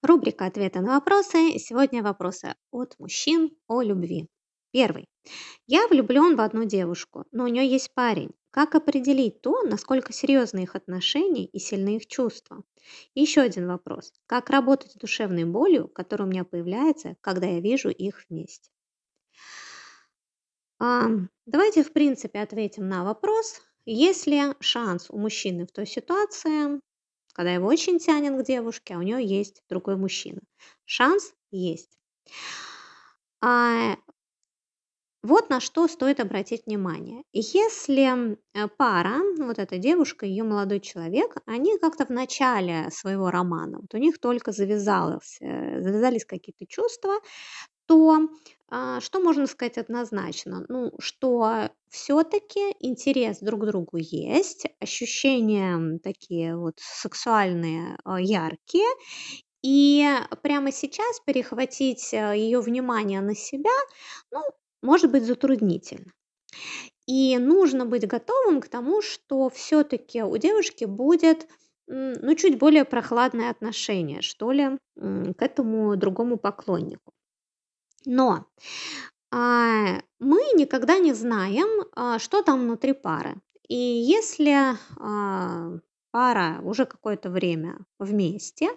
Рубрика «Ответы на вопросы». Сегодня вопросы от мужчин о любви. Первый. Я влюблен в одну девушку, но у нее есть парень. Как определить то, насколько серьезны их отношения и сильны их чувства? Еще один вопрос. Как работать с душевной болью, которая у меня появляется, когда я вижу их вместе? А, давайте, в принципе, ответим на вопрос. Есть ли шанс у мужчины в той ситуации, когда его очень тянет к девушке, а у нее есть другой мужчина. Шанс есть. А, вот на что стоит обратить внимание. Если э, пара, вот эта девушка и ее молодой человек, они как-то в начале своего романа, вот у них только завязалось, э, завязались какие-то чувства, то а, что можно сказать однозначно? Ну, что все-таки интерес друг к другу есть, ощущения такие вот сексуальные, а, яркие, и прямо сейчас перехватить а, ее внимание на себя, ну, может быть затруднительно. И нужно быть готовым к тому, что все-таки у девушки будет ну, чуть более прохладное отношение, что ли, к этому другому поклоннику. Но а, мы никогда не знаем, а, что там внутри пары. И если а, пара уже какое-то время вместе,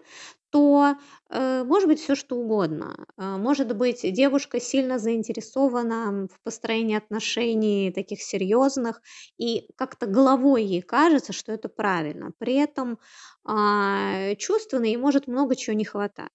то э, может быть все что угодно. Э, может быть, девушка сильно заинтересована в построении отношений таких серьезных, и как-то головой ей кажется, что это правильно. При этом а, чувственно ей может много чего не хватать.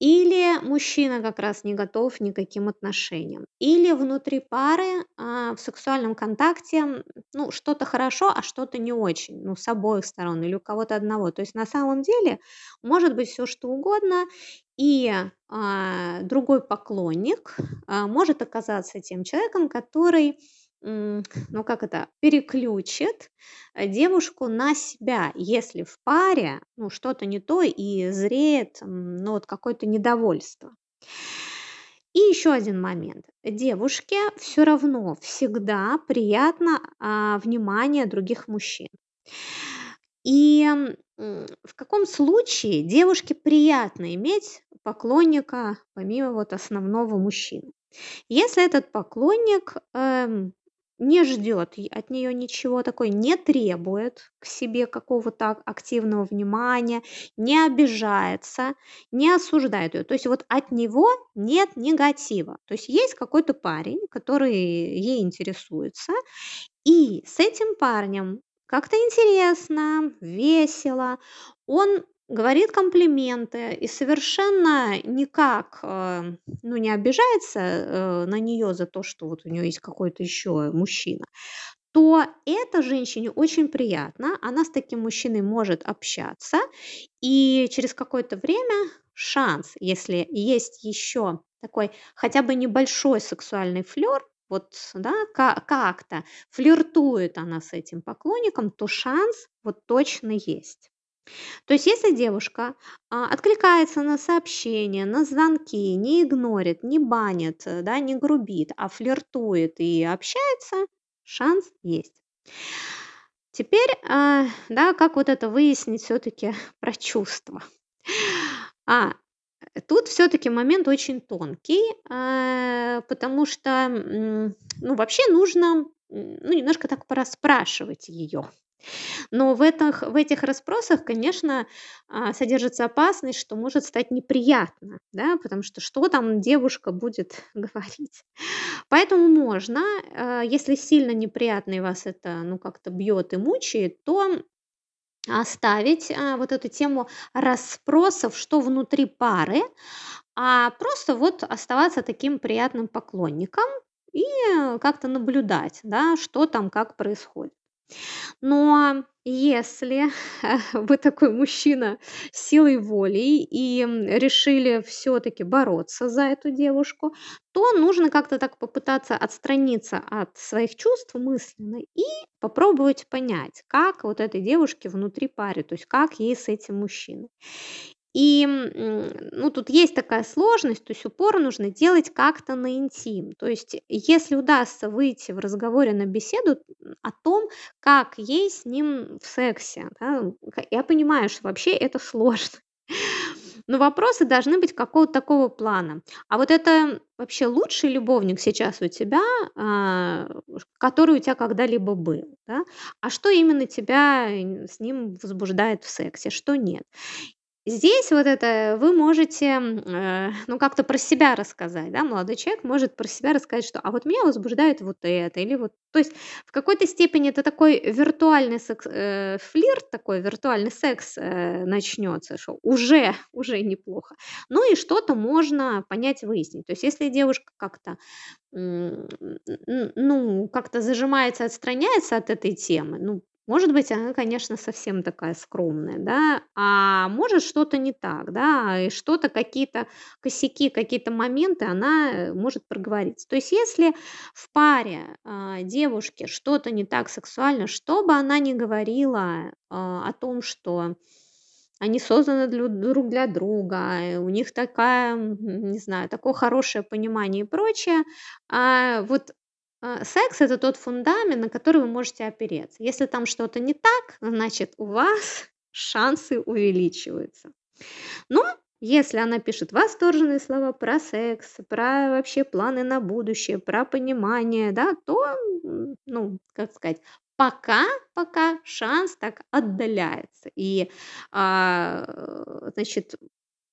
Или мужчина как раз не готов ни к каким отношениям. Или внутри пары а, в сексуальном контакте ну, что-то хорошо, а что-то не очень. Ну, с обоих сторон или у кого-то одного. То есть на самом деле может быть все что угодно. И а, другой поклонник а, может оказаться тем человеком, который ну как это, переключит э, девушку на себя, если в паре ну, что-то не то и зреет ну, вот какое-то недовольство. И еще один момент. Девушке все равно всегда приятно а, внимание других мужчин. И в каком случае девушке приятно иметь поклонника помимо вот основного мужчины? Если этот поклонник эм, не ждет от нее ничего, такой не требует к себе какого-то активного внимания, не обижается, не осуждает ее. То есть вот от него нет негатива. То есть есть какой-то парень, который ей интересуется, и с этим парнем как-то интересно, весело, он говорит комплименты и совершенно никак, э, ну, не обижается, э, на нее за то, что вот у нее есть какой-то еще мужчина, то это женщине очень приятно, она с таким мужчиной может общаться, и через какое-то время шанс, если есть еще такой хотя бы небольшой сексуальный флер, вот, да, как-то флиртует она с этим поклонником, то шанс вот точно есть. То есть если девушка, а, откликается на сообщения, на звонки, не игнорит, не банит, э, да, не грубит, а флиртует и общается, шанс есть. Теперь, а, да, как вот это выяснить все таки про чувства? А, тут все таки момент очень тонкий, а, потому что, ну, вообще нужно, ну, немножко так пораспрашивать ее. Но в этих, в этих расспросах, конечно, а, содержится опасность, что может стать неприятно, да, потому что что там девушка будет говорить. Поэтому можно, а, если сильно неприятно и вас это, ну, как-то бьет и мучает, то оставить а, вот эту тему расспросов, что внутри пары, а просто вот оставаться таким приятным поклонником и как-то наблюдать, да, что там, как происходит. Но если вы такой мужчина силой воли и решили все-таки бороться за эту девушку, то нужно как-то так попытаться отстраниться от своих чувств мысленно и попробовать понять, как вот этой девушке внутри пары, то есть как ей с этим мужчиной. И, ну, тут есть такая сложность, то есть упор нужно делать как-то на интим. То есть если удастся выйти в разговоре на беседу о том, как ей с ним в сексе, да, я понимаю, что вообще это сложно. Но вопросы должны быть какого-то такого плана. А вот это вообще лучший любовник сейчас у тебя, а, который у тебя когда-либо был, да? А что именно тебя с ним возбуждает в сексе, что нет? Здесь вот это вы можете, э, ну, как-то про себя рассказать, да. Молодой человек может про себя рассказать, что: "А вот меня возбуждает вот это". Или вот то есть в какой-то степени это такой виртуальный секс э, флирт, такой виртуальный секс, э, начнется, что уже уже неплохо. Ну и что-то можно понять, выяснить. То есть если девушка как-то, м, ну, как-то зажимается, отстраняется от этой темы, ну, может быть, она, конечно, совсем такая скромная, да, а может что-то не так, да, и что-то, какие-то косяки, какие-то моменты она э, может проговориться. То есть если в паре, а, девушке что-то не так сексуально, что бы она ни говорила, а, о том, что они созданы для друг для друга, у них такая, не знаю, такое хорошее понимание и прочее, а вот а, секс- это тот фундамент, на который вы можете опереться. Если там что-то не так, значит, у вас шансы увеличиваются. Но если она пишет восторженные слова про секс, про вообще планы на будущее, про понимание, да, то, ну, как сказать, пока пока шанс так отдаляется. И, а, значит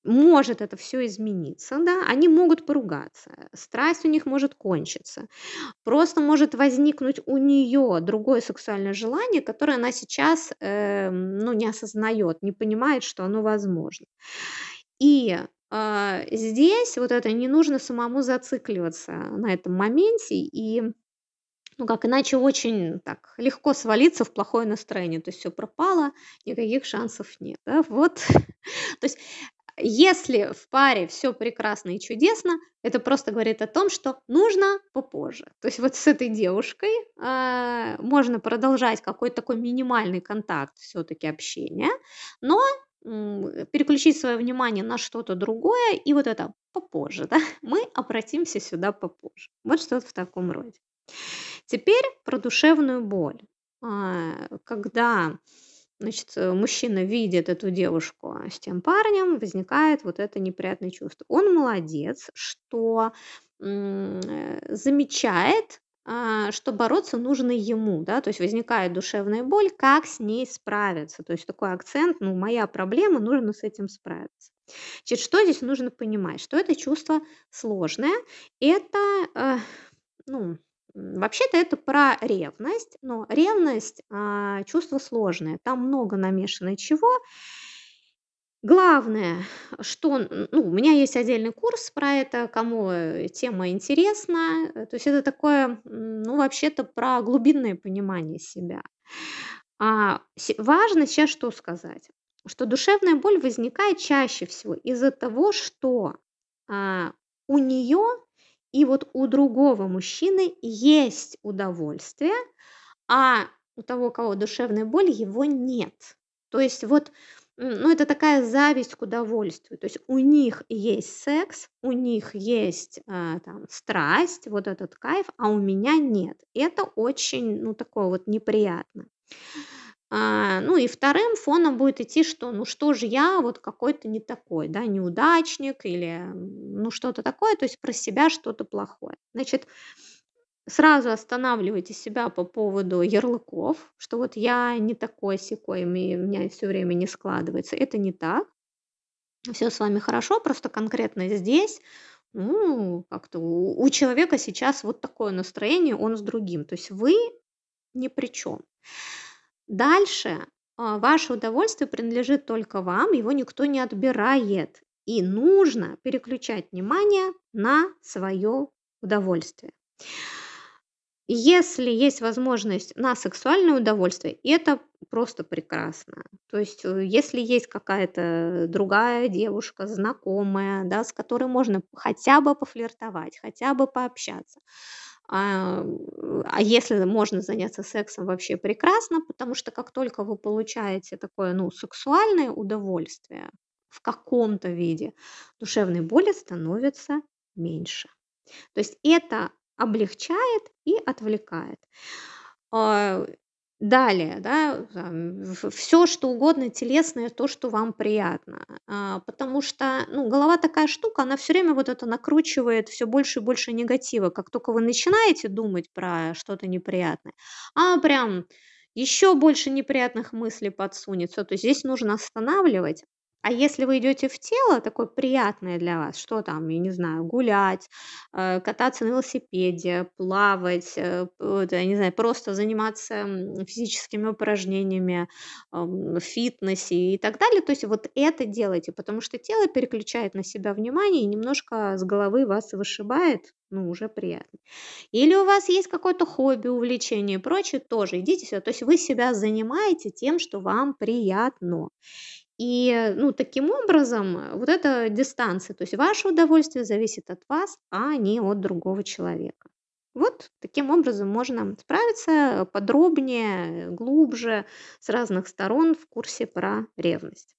может это все измениться, да, они могут поругаться, страсть у них может кончиться, просто может возникнуть у нее другое сексуальное желание, которое она сейчас, эм, ну, не осознает, не понимает, что оно возможно. И, а, здесь вот это не нужно самому зацикливаться на этом моменте и, ну, как иначе очень так легко свалиться в плохое настроение. То есть все пропало, никаких шансов нет, да. Вот, то есть если в паре все прекрасно и чудесно, это просто говорит о том, что нужно попозже. То есть вот с этой девушкой, а, можно продолжать какой-то такой минимальный контакт, все таки общение, но, переключить свое внимание на что-то другое, и вот это попозже, да, мы обратимся сюда попозже. Вот что-то в таком роде. Теперь про душевную боль. А, когда значит, э, мужчина видит эту девушку с тем парнем, возникает вот это неприятное чувство. Он молодец, что э, замечает, а, что бороться нужно ему, да, то есть возникает душевная боль, как с ней справиться. То есть такой акцент, ну, моя проблема, нужно с этим справиться. Значит, что здесь нужно понимать? Что это чувство сложное, это, э, ну, Вообще-то это про ревность, но ревность, а, чувство сложное. Там много намешано чего. Главное, что, ну, у меня есть отдельный курс про это, кому, э, тема интересна. Э, то есть это такое, ну, вообще-то про глубинное понимание себя. А, важно сейчас что сказать, что душевная боль возникает чаще всего из-за того, что, а, у нее и вот у другого мужчины есть удовольствие, а у того, у кого душевная боль, его нет. То есть вот, ну, это такая зависть к удовольствию. То есть у них есть секс, у них есть а, там страсть, вот этот кайф, а у меня нет. Это очень, ну, такое вот неприятно. А, ну и вторым фоном будет идти, что ну что же я вот какой-то не такой, да, неудачник или ну что-то такое, то есть про себя что-то плохое. Значит, сразу останавливайте себя по поводу ярлыков, что вот я не такой секой, у меня все время не складывается. Это не так. Все с вами хорошо, просто конкретно здесь ну, как-то у, у человека сейчас вот такое настроение, он с другим. То есть вы ни при чем. Дальше, а, ваше удовольствие принадлежит только вам, его никто не отбирает. И нужно переключать внимание на свое удовольствие. Если есть возможность на сексуальное удовольствие, это просто прекрасно. То есть, э, если есть какая-то другая девушка, знакомая, да, с которой можно хотя бы пофлиртовать, хотя бы пообщаться, а, а если можно заняться сексом, вообще прекрасно, потому что как только вы получаете такое, ну, сексуальное удовольствие в каком-то виде, душевной боли становится меньше. То есть это облегчает и отвлекает. Далее, да, все, что угодно телесное, то, что вам приятно. А, потому что, ну, голова такая штука, она все время вот это накручивает все больше и больше негатива. Как только вы начинаете думать про что-то неприятное, а прям еще больше неприятных мыслей подсунется. То есть здесь нужно останавливать, а если вы идете в тело, такое приятное для вас, что там, я не знаю, гулять, э, кататься на велосипеде, плавать, э, вот, я не знаю, просто заниматься физическими упражнениями, в фитнесе и так далее, то есть вот это делайте, потому что тело переключает на себя внимание и немножко с головы вас вышибает, ну, уже приятно. Или у вас есть какое-то хобби, увлечение и прочее, тоже идите сюда. То есть вы себя занимаете тем, что вам приятно. И, ну, таким образом, вот эта дистанция, то есть ваше удовольствие зависит от вас, а не от другого человека. Вот таким образом можно справиться подробнее, глубже, с разных сторон в курсе про ревность.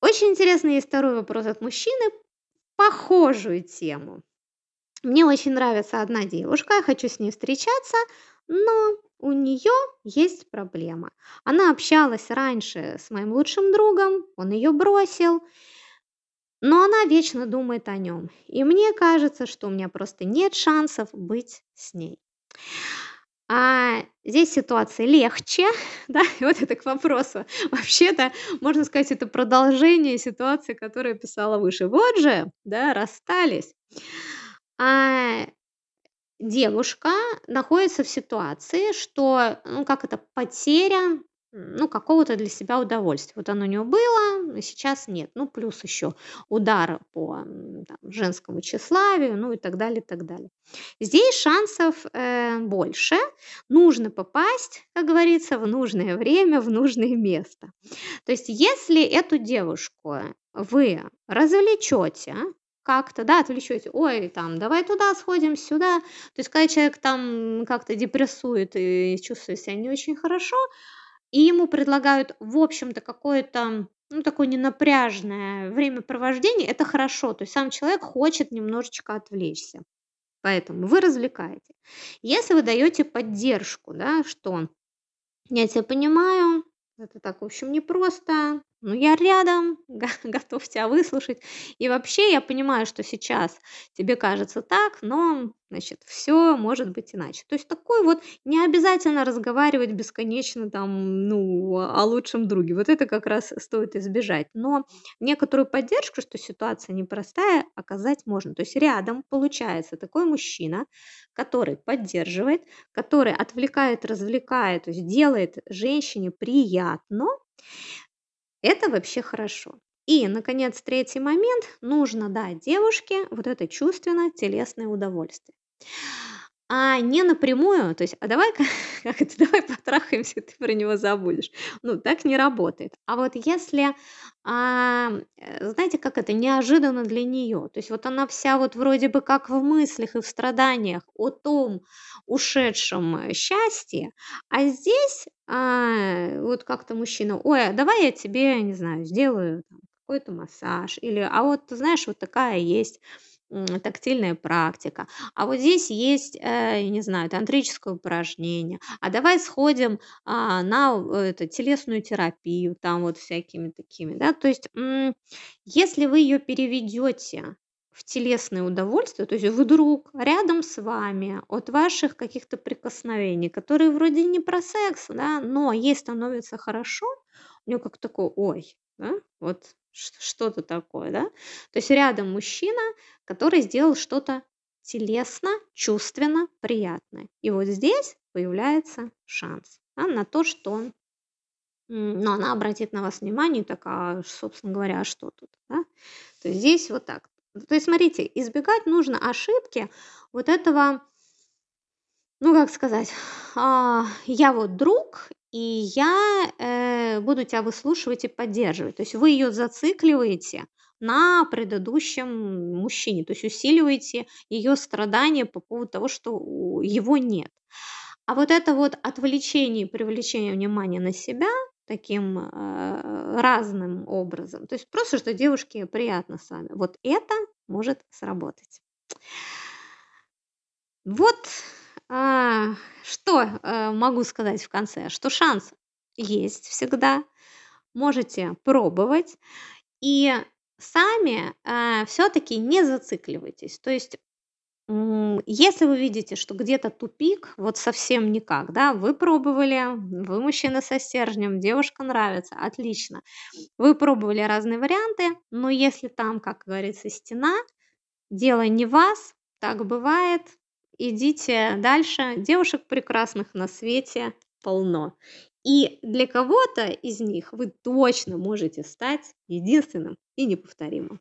Очень интересный есть второй вопрос от мужчины, похожую тему. Мне очень нравится одна девушка, я хочу с ней встречаться, но у нее есть проблема. Она общалась раньше с моим лучшим другом, он ее бросил, но она вечно думает о нем. И мне кажется, что у меня просто нет шансов быть с ней. А здесь ситуация легче, да, и вот это к вопросу. Вообще-то, можно сказать, это продолжение ситуации, которую я писала выше. Вот же, да, расстались. А девушка находится в ситуации, что, ну, как это, потеря, ну, какого-то для себя удовольствия. Вот оно у нее было, а сейчас нет. Ну, плюс еще удар по там, женскому тщеславию, ну и так далее, и так далее. Здесь шансов э, больше. Нужно попасть, как говорится, в нужное время, в нужное место. То есть, если эту девушку вы развлечете, как-то, да, отвлечете, ой, там, давай туда сходим, сюда. То есть, когда человек там как-то депрессует и чувствует себя не очень хорошо, и ему предлагают, в общем-то, какое-то, ну, такое ненапряжное времяпровождение, это хорошо. То есть сам человек хочет немножечко отвлечься. Поэтому вы развлекаете. Если вы даете поддержку, да, что я тебя понимаю, это так, в общем, непросто, ну, я рядом, готов тебя выслушать. И вообще я понимаю, что сейчас тебе кажется так, но, значит, все может быть иначе. То есть такой вот не обязательно разговаривать бесконечно там, ну, о лучшем друге. Вот это как раз стоит избежать. Но некоторую поддержку, что ситуация непростая, оказать можно. То есть рядом получается такой мужчина, который поддерживает, который отвлекает, развлекает, то есть делает женщине приятно, это вообще хорошо. И, наконец, третий момент. Нужно дать девушке вот это чувственно-телесное удовольствие. А не напрямую, то есть, а давай, как это, давай потрахаемся, ты про него забудешь. Ну, так не работает. А вот если, а, знаете, как это, неожиданно для нее, то есть вот она вся вот вроде бы как в мыслях и в страданиях о том ушедшем э, счастье, а здесь а, вот как-то мужчина, ой, а давай я тебе, не знаю, сделаю какой-то массаж, или, а вот, знаешь, вот такая есть тактильная практика, а вот здесь есть, э, не знаю, тантрическое упражнение, а давай сходим а, на это, телесную терапию, там вот всякими такими, да, то есть если вы ее переведете в телесное удовольствие, то есть вдруг рядом с вами от ваших каких-то прикосновений, которые вроде не про секс, да, но ей становится хорошо, у нее как такой, ой, да, вот что-то такое, да, то есть рядом мужчина, который сделал что-то телесно, чувственно приятное. И вот здесь появляется шанс да, на то, что но она обратит на вас внимание, так, а, собственно говоря, а что тут? Да? То есть здесь вот так. То есть, смотрите, избегать нужно ошибки вот этого, ну, как сказать, а, я вот друг, и я э, буду тебя выслушивать и поддерживать. То есть вы ее зацикливаете на предыдущем мужчине, то есть усиливаете ее страдания по поводу того, что его нет. А вот это вот отвлечение и привлечение внимания на себя таким э, разным образом. То есть просто, что девушке приятно с вами. Вот это может сработать. Вот А, что, э, могу сказать в конце? Что шанс есть всегда. Можете пробовать. И сами, э, всё-таки не зацикливайтесь. То есть, если вы видите, что где-то тупик, вот совсем никак, да, вы пробовали, вы мужчина со стержнем, девушка нравится, отлично. Вы пробовали разные варианты, но если там, как говорится, стена, дело не вас, так бывает, идите дальше. Девушек прекрасных на свете полно. И для кого-то из них вы точно можете стать единственным и неповторимым.